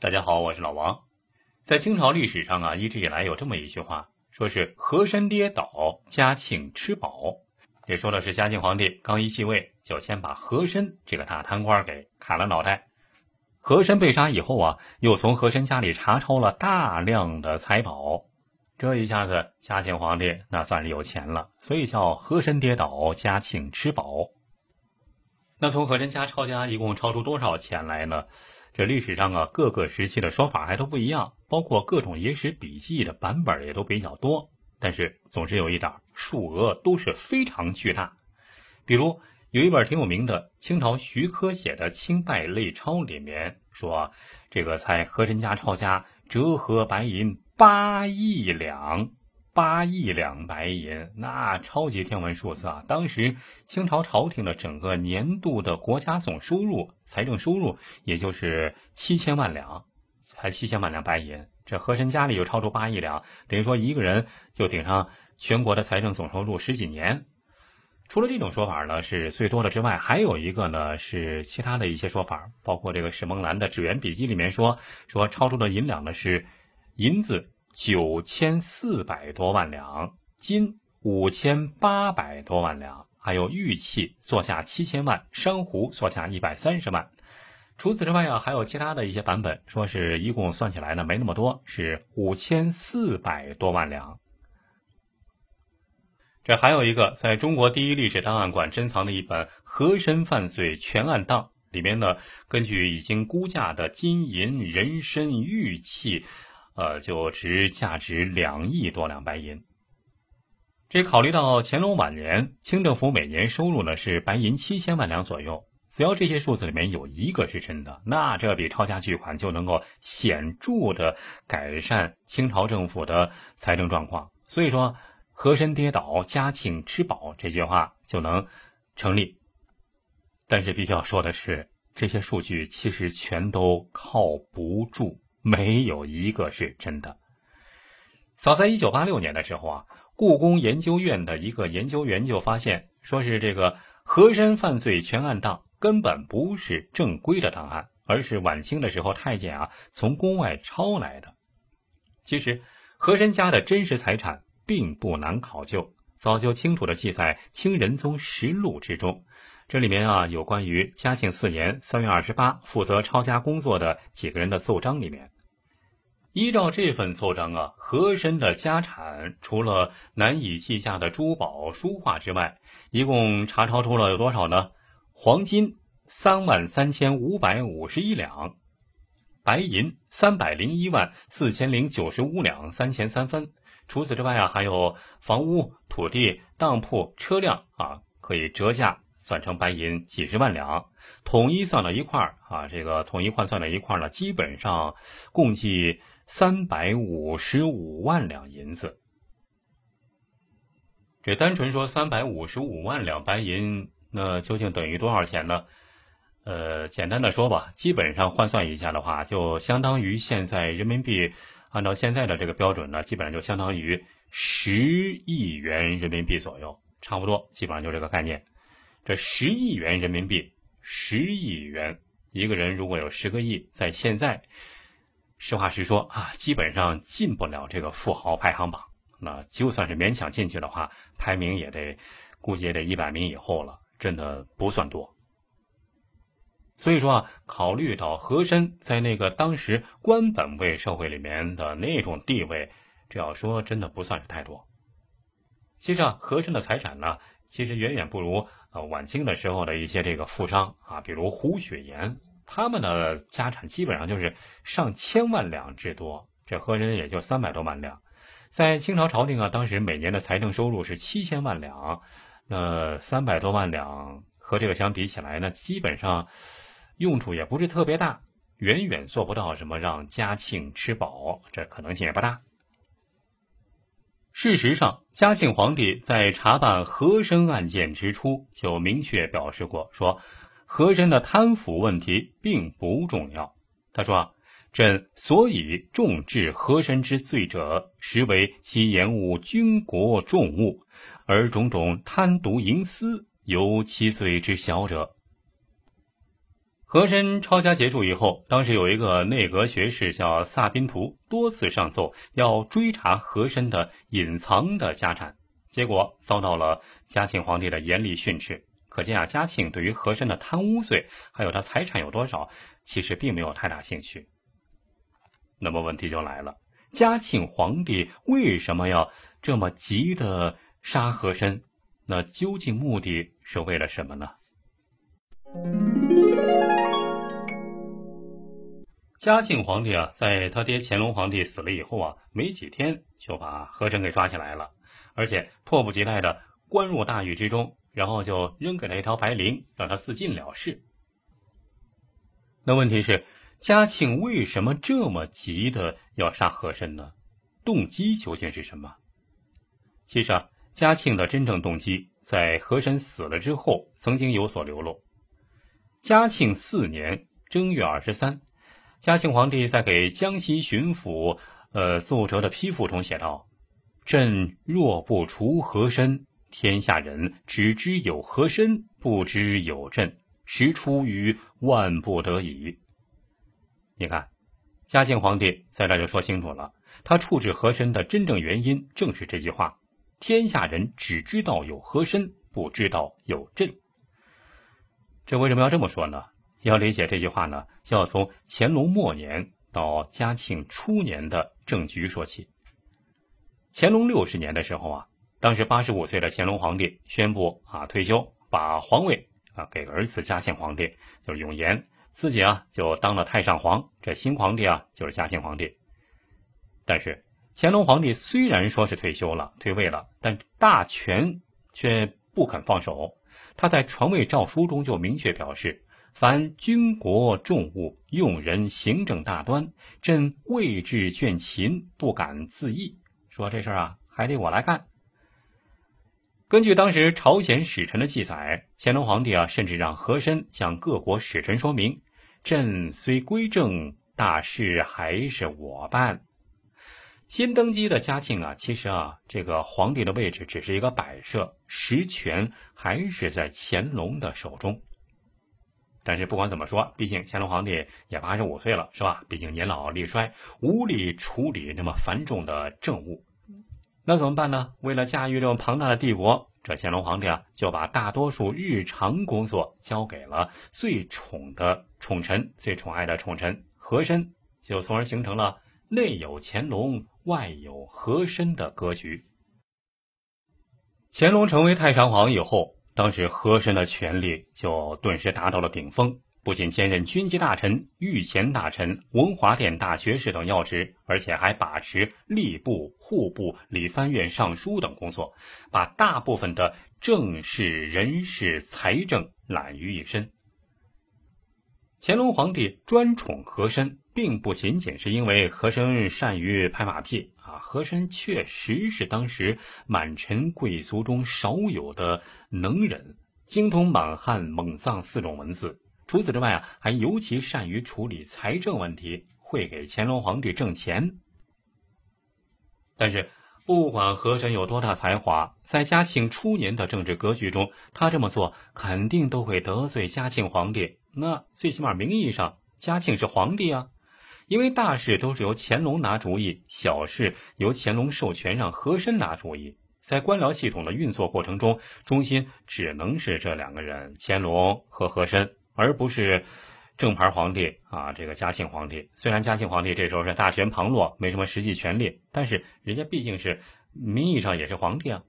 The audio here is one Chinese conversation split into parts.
大家好，我是老王。在清朝历史上啊，一直以来有这么一句话，说是和珅跌倒，嘉庆吃饱。这说的是嘉庆皇帝刚一继位，就先把和珅这个大贪官给砍了脑袋。和珅被杀以后啊，又从和珅家里查抄了大量的财宝。这一下子，嘉庆皇帝那算是有钱了，所以叫和珅跌倒，嘉庆吃饱。那从和珅家抄家一共抄出多少钱来呢？这历史上啊，各个时期的说法还都不一样，包括各种野史笔记的版本也都比较多。但是总是有一点，数额都是非常巨大。比如有一本挺有名的清朝徐科写的《清拜类钞》，里面说这个在和珅家抄家折合白银八亿两。八亿两白银，那超级天文数字啊！当时清朝朝廷的整个年度的国家总收入、财政收入，也就是七千万两，才七千万两白银。这和珅家里又超出八亿两，等于说一个人就顶上全国的财政总收入十几年。除了这种说法呢是最多的之外，还有一个呢是其他的一些说法，包括这个史梦兰的《纸元笔记》里面说，说超出的银两呢是银子。九千四百多万两金，五千八百多万两，还有玉器作价七千万，珊瑚作价一百三十万。除此之外啊，还有其他的一些版本，说是一共算起来呢没那么多，是五千四百多万两。这还有一个，在中国第一历史档案馆珍藏的一本《和珅犯罪全案档》里面呢，根据已经估价的金银人参玉器。呃，就值价值两亿多两白银。这考虑到乾隆晚年，清政府每年收入呢是白银七千万两左右。只要这些数字里面有一个是真的，那这笔抄家巨款就能够显著的改善清朝政府的财政状况。所以说，“和珅跌倒，嘉庆吃饱”这句话就能成立。但是必须要说的是，这些数据其实全都靠不住。没有一个是真的。早在一九八六年的时候啊，故宫研究院的一个研究员就发现，说是这个和珅犯罪全案档根本不是正规的档案，而是晚清的时候太监啊从宫外抄来的。其实，和珅家的真实财产并不难考究，早就清楚的记在《清仁宗实录》之中。这里面啊，有关于嘉庆四年三月二十八负责抄家工作的几个人的奏章里面。依照这份奏章啊，和珅的家产除了难以计价的珠宝、书画之外，一共查抄出了有多少呢？黄金三万三千五百五十一两，白银三百零一万四千零九十五两三钱三分。除此之外啊，还有房屋、土地、当铺、车辆啊，可以折价算成白银几十万两。统一算到一块儿啊，这个统一换算到一块儿呢，基本上共计。三百五十五万两银子，这单纯说三百五十五万两白银，那究竟等于多少钱呢？呃，简单的说吧，基本上换算一下的话，就相当于现在人民币，按照现在的这个标准呢，基本上就相当于十亿元人民币左右，差不多，基本上就这个概念。这十亿元人民币，十亿元，一个人如果有十个亿，在现在。实话实说啊，基本上进不了这个富豪排行榜。那就算是勉强进去的话，排名也得估计也得一百名以后了，真的不算多。所以说啊，考虑到和珅在那个当时官本位社会里面的那种地位，这要说真的不算是太多。其实啊，和珅的财产呢，其实远远不如呃晚清的时候的一些这个富商啊，比如胡雪岩。他们的家产基本上就是上千万两之多，这和人也就三百多万两。在清朝朝廷啊，当时每年的财政收入是七千万两，那三百多万两和这个相比起来呢，基本上用处也不是特别大，远远做不到什么让嘉庆吃饱，这可能性也不大。事实上，嘉庆皇帝在查办和珅案件之初就明确表示过，说。和珅的贪腐问题并不重要，他说啊：“朕所以重治和珅之罪者，实为其延误军国重务，而种种贪渎营私，由其罪之小者。”和珅抄家结束以后，当时有一个内阁学士叫萨宾图，多次上奏要追查和珅的隐藏的家产，结果遭到了嘉庆皇帝的严厉训斥。可见啊，嘉庆对于和珅的贪污罪，还有他财产有多少，其实并没有太大兴趣。那么问题就来了，嘉庆皇帝为什么要这么急的杀和珅？那究竟目的是为了什么呢？嘉庆皇帝啊，在他爹乾隆皇帝死了以后啊，没几天就把和珅给抓起来了，而且迫不及待的关入大狱之中。然后就扔给了一条白绫，让他自尽了事。那问题是，嘉庆为什么这么急的要杀和珅呢？动机究竟是什么？其实啊，嘉庆的真正动机在和珅死了之后曾经有所流露。嘉庆四年正月二十三，嘉庆皇帝在给江西巡抚呃奏折的批复中写道：“朕若不除和珅。”天下人只知有和珅，不知有朕，实出于万不得已。你看，嘉庆皇帝在这就说清楚了，他处置和珅的真正原因正是这句话：天下人只知道有和珅，不知道有朕。这为什么要这么说呢？要理解这句话呢，就要从乾隆末年到嘉庆初年的政局说起。乾隆六十年的时候啊。当时八十五岁的乾隆皇帝宣布啊退休，把皇位啊给儿子嘉庆皇帝，就是永琰，自己啊就当了太上皇。这新皇帝啊就是嘉庆皇帝。但是乾隆皇帝虽然说是退休了、退位了，但大权却不肯放手。他在传位诏书中就明确表示：“凡军国重务、用人行政大端，朕位置倦勤，不敢自意。”说这事儿啊还得我来干。根据当时朝鲜使臣的记载，乾隆皇帝啊，甚至让和珅向各国使臣说明：“朕虽归政，大事还是我办。”新登基的嘉庆啊，其实啊，这个皇帝的位置只是一个摆设，实权还是在乾隆的手中。但是不管怎么说，毕竟乾隆皇帝也八十五岁了，是吧？毕竟年老力衰，无力处理那么繁重的政务。那怎么办呢？为了驾驭这么庞大的帝国，这乾隆皇帝啊，就把大多数日常工作交给了最宠的宠臣、最宠爱的宠臣和珅，就从而形成了内有乾隆、外有和珅的格局。乾隆成为太上皇以后，当时和珅的权力就顿时达到了顶峰。不仅兼任军机大臣、御前大臣、文华殿大学士等要职，而且还把持吏部、户部、理藩院尚书等工作，把大部分的政事、人事、财政揽于一身。乾隆皇帝专宠和珅，并不仅仅是因为和珅善于拍马屁啊，和珅确实是当时满臣贵族中少有的能人，精通满汉、蒙藏四种文字。除此之外啊，还尤其善于处理财政问题，会给乾隆皇帝挣钱。但是，不管和珅有多大才华，在嘉庆初年的政治格局中，他这么做肯定都会得罪嘉庆皇帝。那最起码名义上，嘉庆是皇帝啊，因为大事都是由乾隆拿主意，小事由乾隆授权让和珅拿主意。在官僚系统的运作过程中，中心只能是这两个人：乾隆和和珅。而不是正牌皇帝啊，这个嘉庆皇帝。虽然嘉庆皇帝这时候是大权旁落，没什么实际权力，但是人家毕竟是名义上也是皇帝啊。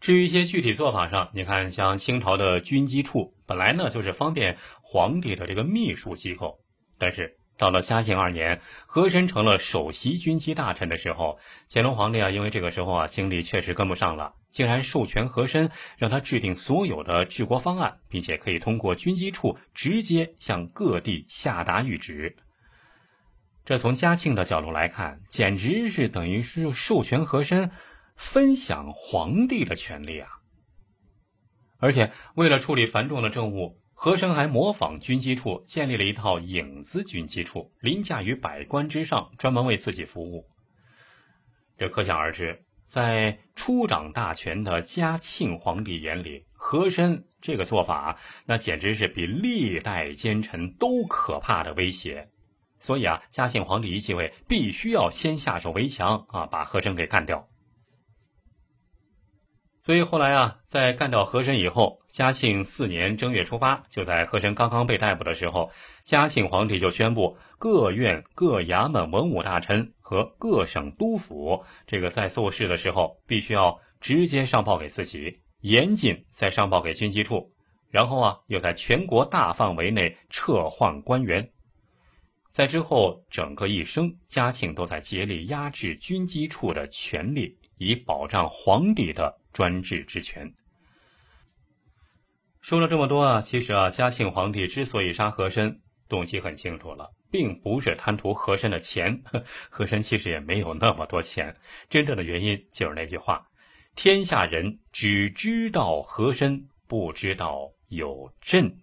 至于一些具体做法上，你看，像清朝的军机处，本来呢就是方便皇帝的这个秘书机构，但是。到了嘉庆二年，和珅成了首席军机大臣的时候，乾隆皇帝啊，因为这个时候啊精力确实跟不上了，竟然授权和珅让他制定所有的治国方案，并且可以通过军机处直接向各地下达谕旨。这从嘉庆的角度来看，简直是等于是授权和珅分享皇帝的权利啊！而且为了处理繁重的政务。和珅还模仿军机处建立了一套影子军机处，凌驾于百官之上，专门为自己服务。这可想而知，在初掌大权的嘉庆皇帝眼里，和珅这个做法那简直是比历代奸臣都可怕的威胁。所以啊，嘉庆皇帝一继位，必须要先下手为强啊，把和珅给干掉。所以后来啊，在干掉和珅以后，嘉庆四年正月初八，就在和珅刚刚被逮捕的时候，嘉庆皇帝就宣布，各院各衙门文武大臣和各省督府，这个在做事的时候，必须要直接上报给自己，严禁再上报给军机处。然后啊，又在全国大范围内撤换官员。在之后整个一生，嘉庆都在竭力压制军机处的权力，以保障皇帝的。专制之权。说了这么多啊，其实啊，嘉庆皇帝之所以杀和珅，动机很清楚了，并不是贪图和珅的钱，和珅其实也没有那么多钱。真正的原因就是那句话：天下人只知道和珅，不知道有朕。